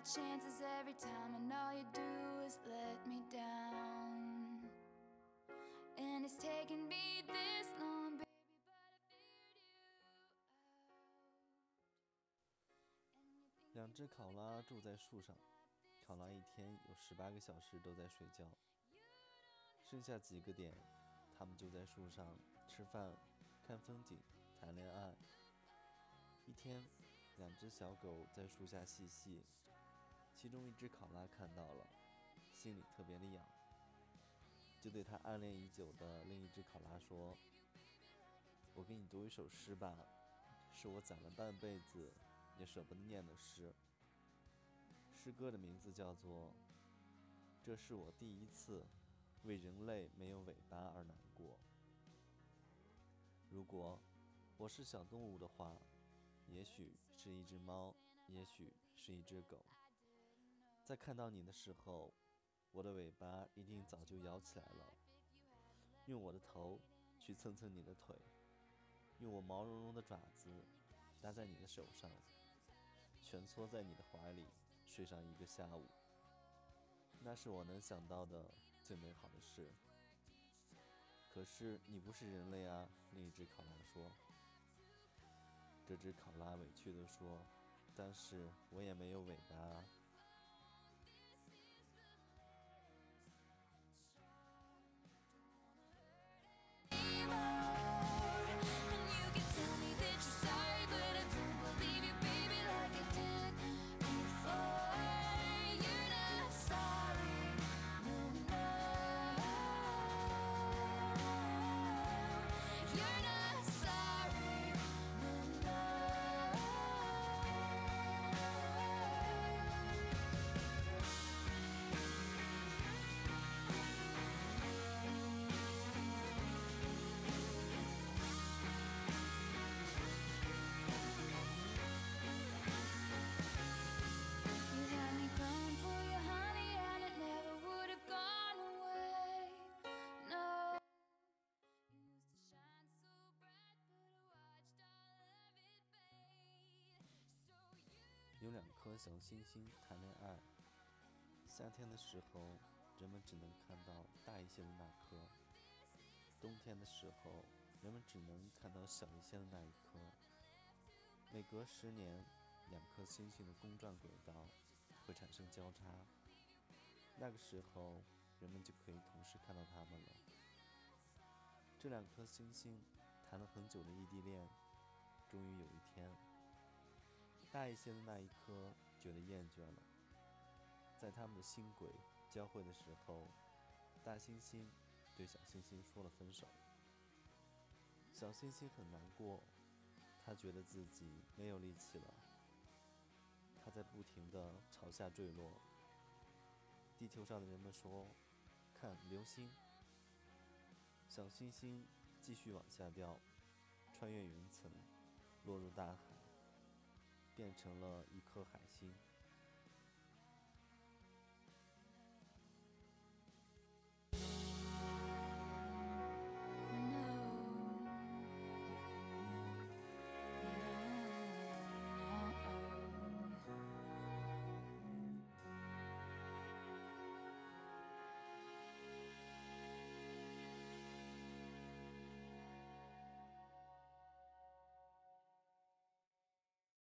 my chances every time, and all you do is let me down. And it's taken me this long, baby, but I figured you out. And you think 两只考拉住在树上，考拉一天有十八个小时都在睡觉，剩下几个点，它们就在树上吃饭、看风景、谈恋爱。一天，两只小狗在树下嬉戏，其中一只考拉看到了，心里特别的痒，就对它暗恋已久的另一只考拉说：“我给你读一首诗吧，是我攒了半辈子也舍不得念的诗。诗歌的名字叫做《这是我第一次为人类没有尾巴而难过》。如果我是小动物的话，也许是一只猫，也许是一只狗。在看到你的时候，我的尾巴一定早就摇起来了，用我的头去蹭蹭你的腿，用我毛茸茸的爪子搭在你的手上，蜷缩在你的怀里睡上一个下午。那是我能想到的最美好的事。可是你不是人类啊，另一只考拉说。这只考拉委屈地说：“但是我也没有尾巴啊。”有两颗小星星谈恋爱。夏天的时候，人们只能看到大一些的那颗；冬天的时候，人们只能看到小一些的那一颗。每隔十年，两颗星星的公转轨道会产生交叉，那个时候，人们就可以同时看到它们了。这两颗星星谈了很久的异地恋，终于有一天，大一些的那一颗觉得厌倦了，在他们的星轨交汇的时候，大猩猩对小猩猩说了分手。小猩猩很难过，他觉得自己没有力气了，他在不停地朝下坠落。地球上的人们说：“看流星。”小星星继续往下掉，穿越云层，落入大海，变成了一颗海星。